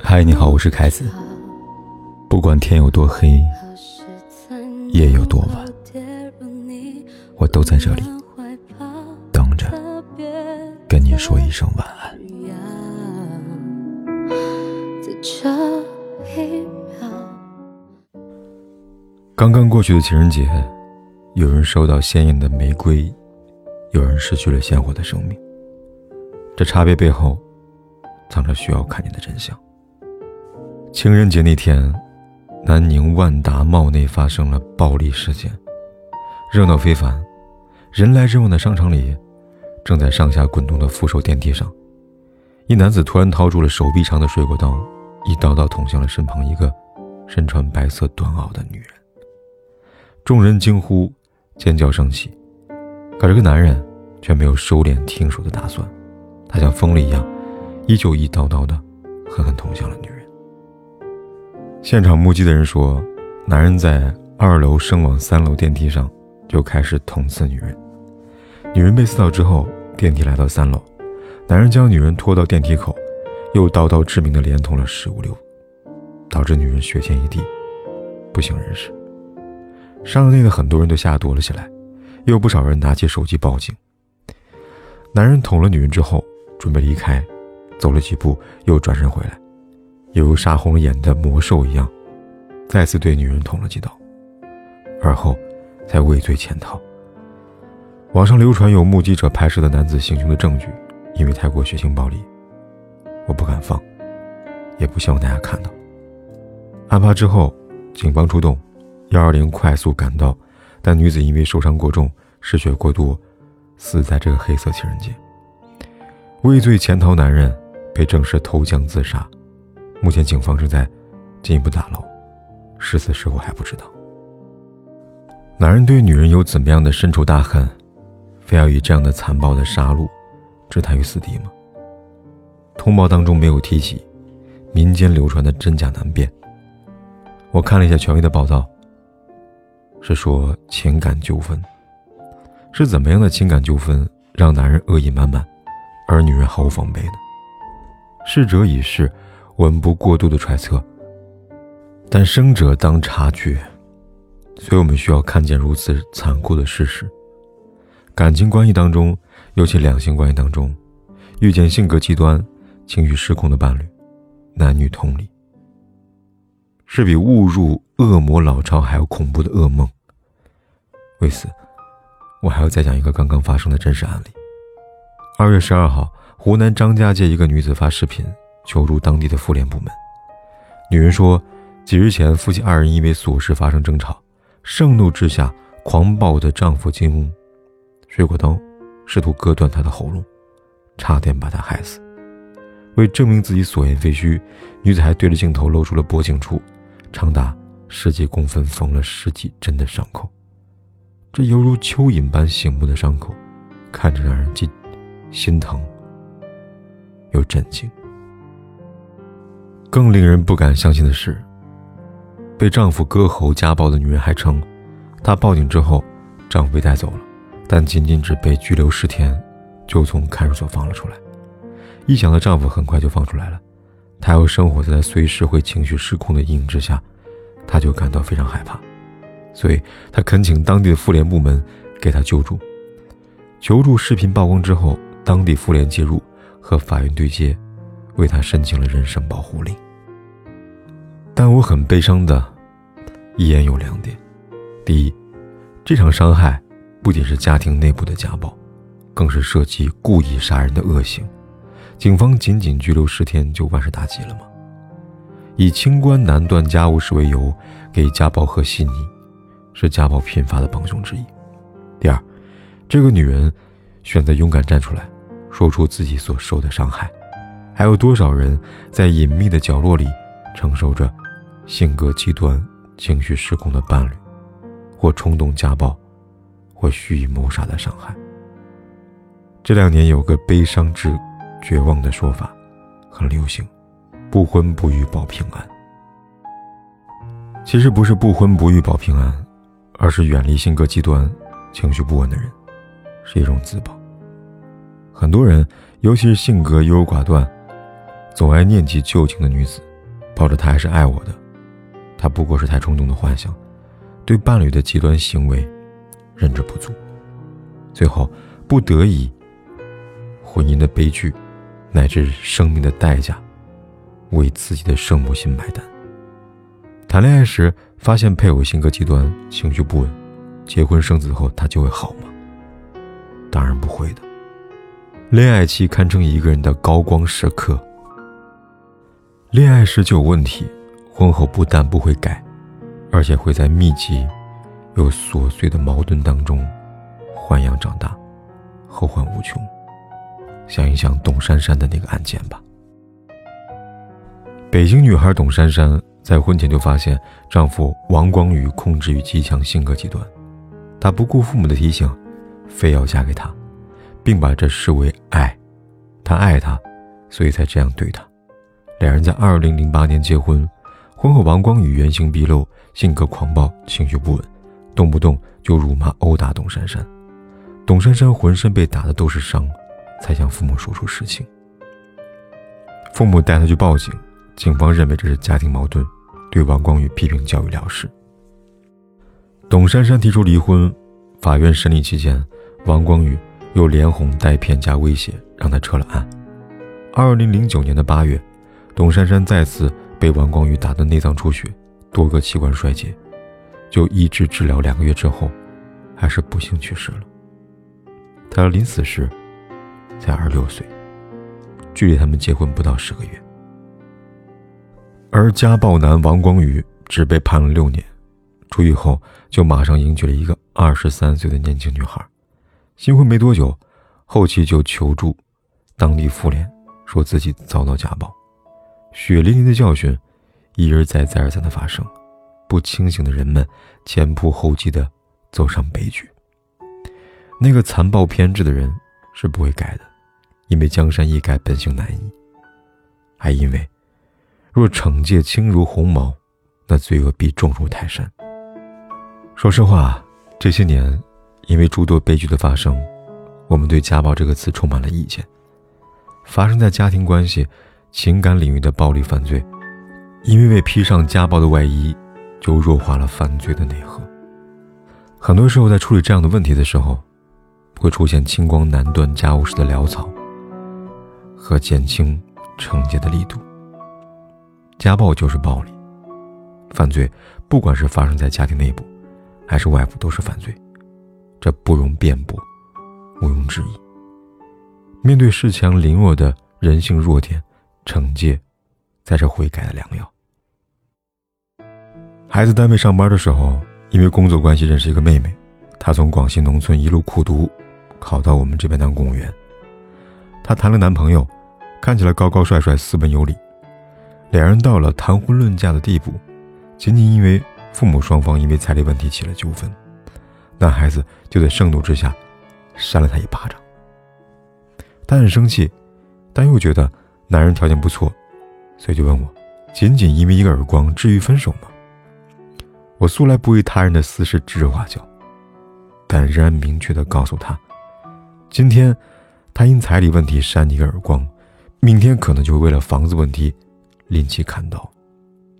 嗨，你好，我是凯子。不管天有多黑，夜有多晚，我都在这里等着跟你说一声晚安。刚刚过去的情人节，有人收到鲜艳的玫瑰，有人失去了鲜活的生命。这差别背后，藏着需要看见的真相。情人节那天，南宁万达茂内发生了暴力事件，热闹非凡。人来人往的商场里，正在上下滚动的扶手电梯上，一男子突然掏出了手臂长的水果刀，一刀刀捅向了身旁一个身穿白色短袄的女人。众人惊呼，尖叫声起，可这个男人却没有收敛停手的打算。他像疯了一样，依旧一刀刀的狠狠捅向了女人。现场目击的人说，男人在二楼升往三楼电梯上就开始捅刺女人。女人被刺到之后，电梯来到三楼，男人将女人拖到电梯口，又刀刀致命的连捅了十五六，导致女人血溅一地，不省人事。商场内的很多人都吓躲了起来，也有不少人拿起手机报警。男人捅了女人之后。准备离开，走了几步，又转身回来，犹如杀红了眼的魔兽一样，再次对女人捅了几刀，而后才畏罪潜逃。网上流传有目击者拍摄的男子行凶的证据，因为太过血腥暴力，我不敢放，也不希望大家看到。案发之后，警方出动，幺二零快速赶到，但女子因为受伤过重，失血过多，死在这个黑色情人节。畏罪潜逃男人被证实投江自杀，目前警方正在进一步打捞，是死是活还不知道。男人对女人有怎么样的深仇大恨，非要以这样的残暴的杀戮置他于死地吗？通报当中没有提起，民间流传的真假难辨。我看了一下权威的报道，是说情感纠纷，是怎么样的情感纠纷让男人恶意满满？而女人毫无防备的，逝者已逝，我们不过度的揣测。但生者当察觉，所以我们需要看见如此残酷的事实。感情关系当中，尤其两性关系当中，遇见性格极端、情绪失控的伴侣，男女同理，是比误入恶魔老巢还要恐怖的噩梦。为此，我还要再讲一个刚刚发生的真实案例。二月十二号，湖南张家界一个女子发视频求助当地的妇联部门。女人说，几日前夫妻二人因为琐事发生争吵，盛怒之下狂暴的丈夫进屋水果刀，试图割断她的喉咙，差点把她害死。为证明自己所言非虚，女子还对着镜头露出了脖颈处长达十几公分、缝了十几针的伤口。这犹如蚯蚓般醒目的伤口，看着让人既。心疼，又震惊。更令人不敢相信的是，被丈夫割喉家暴的女人还称，她报警之后，丈夫被带走了，但仅仅只被拘留十天，就从看守所放了出来。一想到丈夫很快就放出来了，她要生活在随时会情绪失控的阴影之下，她就感到非常害怕，所以她恳请当地的妇联部门给她救助。求助视频曝光之后。当地妇联介入，和法院对接，为他申请了人身保护令。但我很悲伤的，一言有两点：第一，这场伤害不仅是家庭内部的家暴，更是涉及故意杀人的恶行。警方仅仅拘留十天就万事大吉了吗？以清官难断家务事为由，给家暴和稀泥，是家暴频发的帮凶之一。第二，这个女人选择勇敢站出来。说出自己所受的伤害，还有多少人在隐秘的角落里承受着性格极端、情绪失控的伴侣，或冲动家暴，或蓄意谋杀的伤害？这两年有个悲伤至绝望的说法，很流行：不婚不育保平安。其实不是不婚不育保平安，而是远离性格极端、情绪不稳的人，是一种自保。很多人尤其是性格优柔寡断、总爱念及旧情的女子，抱着“她还是爱我的”，她不过是太冲动的幻想，对伴侣的极端行为认知不足，最后不得已，婚姻的悲剧，乃至生命的代价，为自己的圣母心买单。谈恋爱时发现配偶性格极端、情绪不稳，结婚生子后他就会好吗？当然不会的。恋爱期堪称一个人的高光时刻。恋爱时就有问题，婚后不但不会改，而且会在密集又琐碎的矛盾当中豢养长大，后患无穷。想一想董珊珊的那个案件吧。北京女孩董珊珊。在婚前就发现丈夫王光宇控制欲极强，性格极端，她不顾父母的提醒，非要嫁给他，并把这视为爱。他爱她，所以才这样对她。两人在二零零八年结婚，婚后王光宇原形毕露，性格狂暴，情绪不稳，动不动就辱骂殴打董珊珊。董珊珊浑身被打的都是伤，才向父母说出实情。父母带她去报警。警方认为这是家庭矛盾，对王光宇批评教育了事。董珊珊提出离婚，法院审理期间，王光宇又连哄带骗加威胁，让他撤了案。二零零九年的八月，董珊珊再次被王光宇打得内脏出血，多个器官衰竭，就医治治疗两个月之后，还是不幸去世了。他临死时才二十六岁，距离他们结婚不到十个月。而家暴男王光宇只被判了六年，出狱后就马上迎娶了一个二十三岁的年轻女孩。新婚没多久，后期就求助当地妇联，说自己遭到家暴。血淋淋的教训一而再、再而三的发生，不清醒的人们前仆后继的走上悲剧。那个残暴偏执的人是不会改的，因为江山易改，本性难移，还因为。若惩戒轻如鸿毛，那罪恶必重如泰山。说实话，这些年，因为诸多悲剧的发生，我们对“家暴”这个词充满了意见。发生在家庭关系、情感领域的暴力犯罪，因为未披上家暴的外衣，就弱化了犯罪的内核。很多时候，在处理这样的问题的时候，会出现清光难断家务事的潦草，和减轻惩戒的力度。家暴就是暴力，犯罪，不管是发生在家庭内部，还是外部，都是犯罪，这不容辩驳，毋庸置疑。面对恃强凌弱的人性弱点，惩戒才是悔改的良药。孩子单位上班的时候，因为工作关系认识一个妹妹，她从广西农村一路苦读，考到我们这边当公务员。她谈了男朋友，看起来高高帅帅，斯文有礼。两人到了谈婚论嫁的地步，仅仅因为父母双方因为彩礼问题起了纠纷，男孩子就在盛怒之下扇了他一巴掌。他很生气，但又觉得男人条件不错，所以就问我：仅仅因为一个耳光，至于分手吗？我素来不为他人的私事指手画脚，但仍然明确的告诉他：今天他因彩礼问题扇你一个耳光，明天可能就会为了房子问题。林奇看到，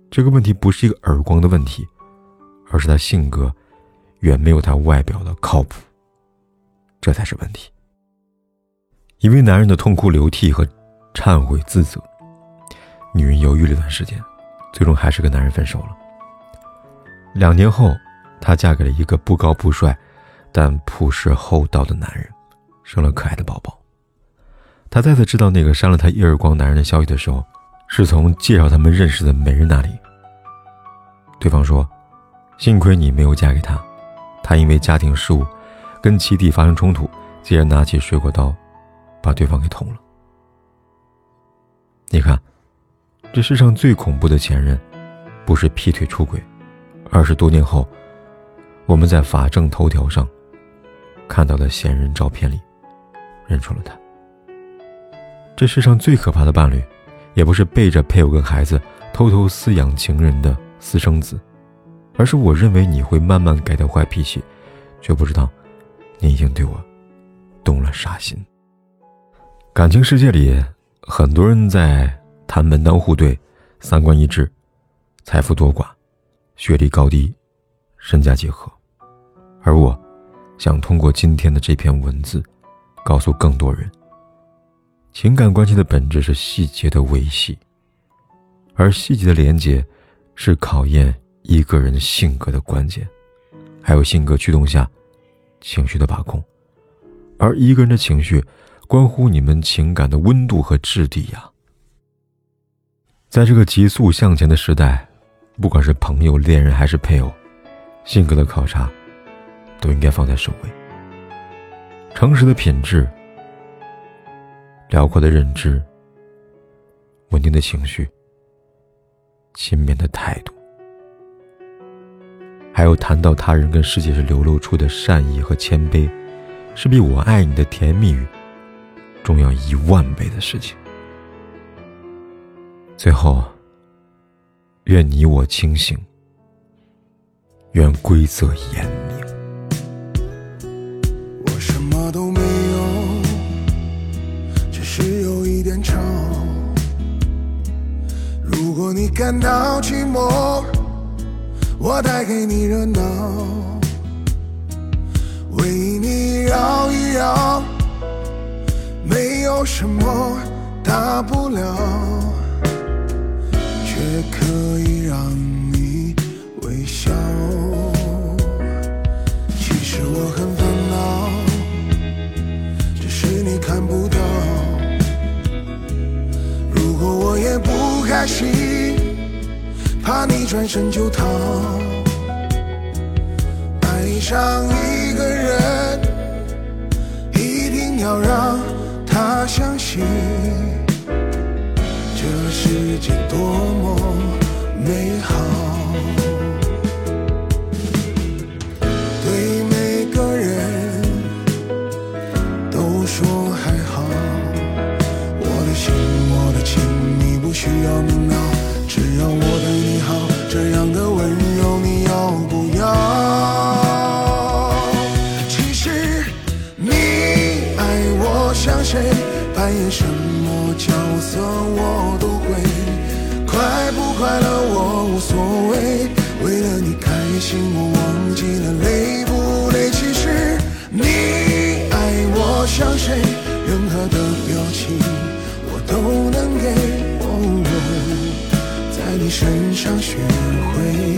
这个问题不是一个耳光的问题，而是他性格远没有他外表的靠谱。这才是问题。因为男人的痛哭流涕和忏悔自责，女人犹豫了一段时间，最终还是跟男人分手了。两年后，她嫁给了一个不高不帅，但朴实厚道的男人，生了可爱的宝宝。她再次知道那个扇了她一耳光男人的消息的时候。是从介绍他们认识的美人那里。对方说：“幸亏你没有嫁给他，他因为家庭事务跟妻弟发生冲突，竟然拿起水果刀把对方给捅了。”你看，这世上最恐怖的前任，不是劈腿出轨，而是多年后我们在法政头条上看到的现任照片里认出了他。这世上最可怕的伴侣。也不是背着配偶跟孩子偷偷饲养情人的私生子，而是我认为你会慢慢改掉坏脾气，却不知道你已经对我动了杀心。感情世界里，很多人在谈门当户对、三观一致、财富多寡、学历高低、身家几何，而我，想通过今天的这篇文字，告诉更多人：情感关系的本质是细节的维系，而细节的连接，是考验一个人性格的关键，还有性格驱动下情绪的把控，而一个人的情绪。关乎你们情感的温度和质地呀。在这个急速向前的时代，不管是朋友、恋人还是配偶，性格的考察都应该放在首位。诚实的品质、辽阔的认知、稳定的情绪、勤勉的态度，还有谈到他人跟世界时流露出的善意和谦卑，是比我爱你的甜蜜。重要一万倍的事情。最后，愿你我清醒，愿规则严明。我什么都没有，只是有一点愁。如果你感到寂寞，我带给你热闹，为你绕一绕。没有什么大不了，却可以让你微笑。其实我很烦恼，只是你看不到。如果我也不开心，怕你转身就逃。扮演什么角色，我都会。快不快乐我无所谓，为了你开心，我忘记了累不累。其实你爱我像谁，任何的表情我都能给。在你身上学会